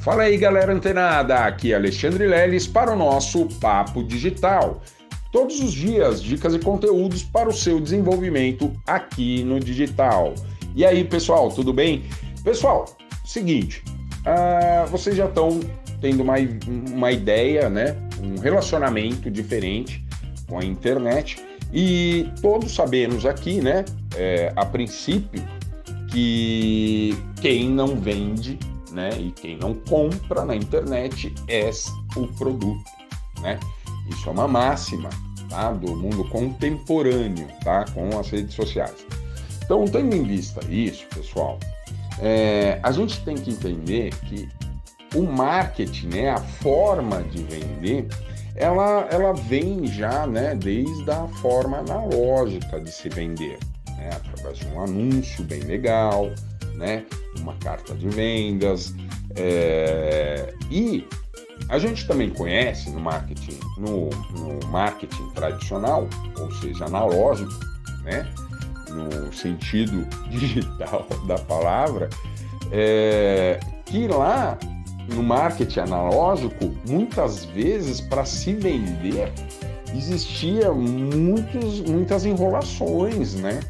Fala aí, galera antenada! Aqui é Alexandre Leles para o nosso Papo Digital. Todos os dias, dicas e conteúdos para o seu desenvolvimento aqui no digital. E aí, pessoal, tudo bem? Pessoal, seguinte, uh, vocês já estão tendo uma, uma ideia, né? Um relacionamento diferente com a internet e todos sabemos aqui, né? É, a princípio, que quem não vende né? E quem não compra na internet é o produto, né? Isso é uma máxima, tá? Do mundo contemporâneo, tá? Com as redes sociais. Então, tendo em vista isso, pessoal, é, a gente tem que entender que o marketing, né? A forma de vender, ela, ela vem já, né? Desde a forma analógica de se vender, né? Através de um anúncio bem legal, né? Uma carta de vendas. É... E a gente também conhece no marketing, no, no, marketing tradicional, ou seja, analógico, né? No sentido digital da palavra, é... que lá no marketing analógico, muitas vezes para se vender existia muitos, muitas enrolações, né?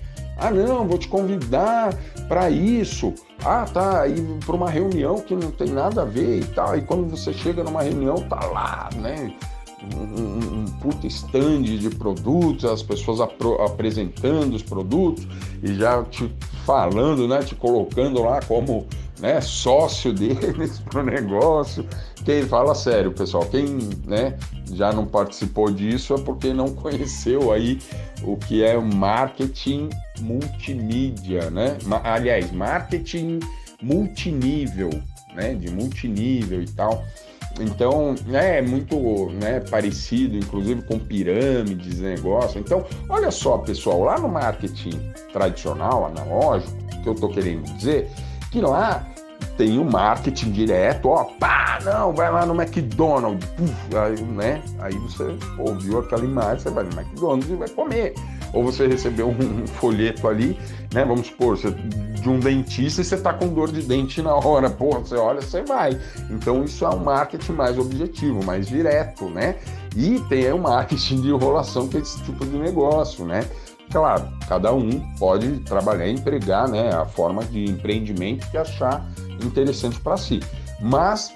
Ah, não, vou te convidar para isso. Ah, tá, aí para uma reunião que não tem nada a ver e tal. E quando você chega numa reunião, tá lá, né? Um, um, puta stand de produtos, as pessoas apro- apresentando os produtos e já te falando, né? Te colocando lá como né, sócio deles para o negócio. Quem fala sério, pessoal, quem né, já não participou disso é porque não conheceu aí o que é marketing multimídia, né? Aliás, marketing multinível, né? De multinível e tal. Então, é muito né, parecido, inclusive com pirâmides, negócio. Então, olha só, pessoal, lá no marketing tradicional, analógico, que eu estou querendo dizer, que lá tem o marketing direto, ó, pá, não, vai lá no McDonald's, puf, aí, né? Aí você ouviu aquela imagem, você vai no McDonald's e vai comer. Ou você recebeu um, folheto ali, né? Vamos supor, você, de um dentista e você tá com dor de dente na hora, porra, você olha, você vai. Então isso é um marketing mais objetivo, mais direto, né? E tem o marketing de enrolação, que é esse tipo de negócio, né? Claro, cada um pode trabalhar e empregar né, a forma de empreendimento que achar interessante para si. Mas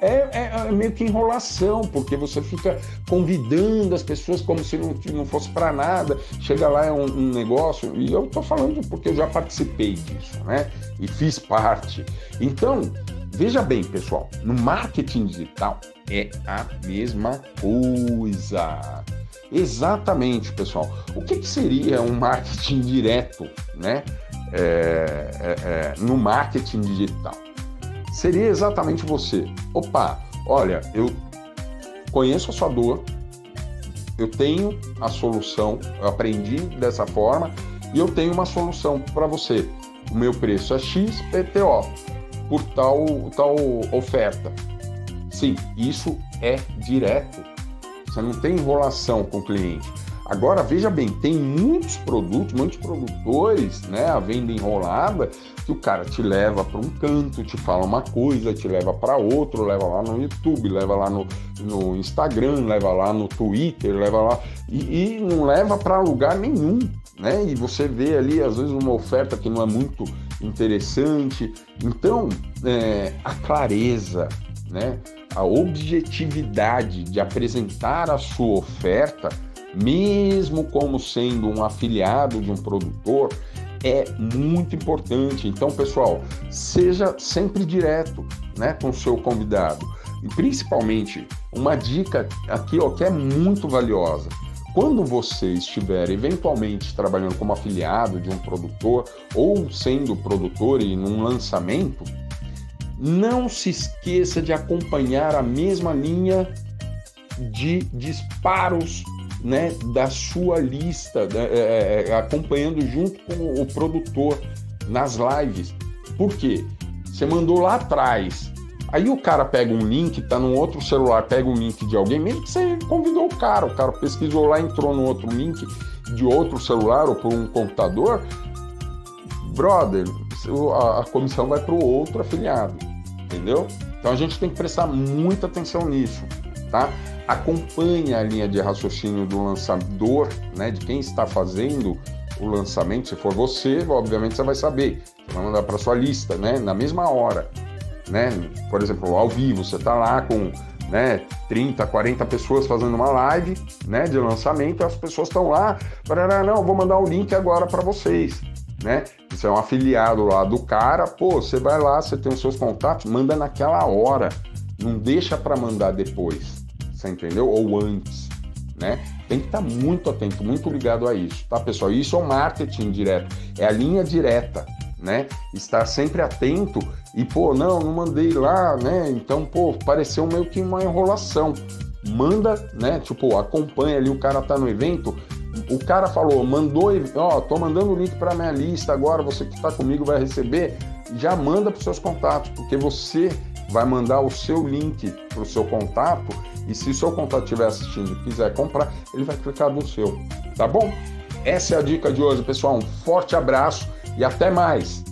é, é, é, meio que enrolação, porque você fica convidando as pessoas como se não, não fosse para nada. Chega lá, é um, um, negócio, e eu estou falando porque eu já participei disso, né? E fiz parte. Então, veja bem, pessoal, no marketing digital é a mesma coisa. Exatamente, pessoal. O que, que seria um marketing direto, né? É, é, é, no marketing digital? Seria exatamente você. Opa, olha, eu conheço a sua dor, eu tenho a solução, eu aprendi dessa forma e eu tenho uma solução para você. O meu preço é X PTO por tal, tal oferta. Sim, isso é direto você não tem enrolação com o cliente. Agora, veja bem, tem muitos produtos, muitos produtores, né, a venda enrolada, que o cara te leva para um canto, te fala uma coisa, te leva para outro, leva lá no YouTube, leva lá no, no Instagram, leva lá no Twitter, leva lá e, e não leva para lugar nenhum, né? E você vê ali às vezes uma oferta que não é muito interessante. Então, é, a clareza, né? a objetividade de apresentar a sua oferta, mesmo como sendo um afiliado de um produtor, é muito importante. Então, pessoal, seja sempre direto né, com o seu convidado. E principalmente, uma dica aqui ó, que é muito valiosa. Quando você estiver eventualmente trabalhando como afiliado de um produtor ou sendo produtor e num lançamento, não se esqueça de acompanhar a mesma linha de disparos né, da sua lista, né, é, é, acompanhando junto com o produtor nas lives. Por quê? Você mandou lá atrás. Aí o cara pega um link, tá num outro celular, pega um link de alguém, mesmo que você convidou o cara, o cara pesquisou lá, entrou no outro link de outro celular ou por um computador, brother, a comissão vai para o outro afiliado, entendeu? Então a gente tem que prestar muita atenção nisso, tá? Acompanhe a linha de raciocínio do lançador, né, de quem está fazendo o lançamento. Se for você, obviamente você vai saber. Você vai mandar para sua lista, né, na mesma hora, né? Por exemplo, ao vivo, você está lá com né, 30, 40 pessoas fazendo uma live, né, de lançamento, as pessoas estão lá, para não, vou mandar o link agora para vocês né? Você é um afiliado lá do cara, pô, você vai lá, você tem os seus contatos, manda naquela hora, não deixa para mandar depois, você entendeu? Ou antes, né? Tem que estar tá muito atento, muito ligado a isso, tá, pessoal? Isso é o marketing direto, é a linha direta, né? Estar sempre atento e, pô, não, não mandei lá, né? Então, pô, pareceu meio que uma enrolação. Manda, né? Tipo, acompanha ali, o cara tá no evento, o cara falou, mandou, ó, tô mandando o link para minha lista agora, você que está comigo vai receber, já manda para seus contatos, porque você vai mandar o seu link para o seu contato e se seu contato estiver assistindo e quiser comprar, ele vai clicar no seu, tá bom? Essa é a dica de hoje, pessoal. Um forte abraço e até mais!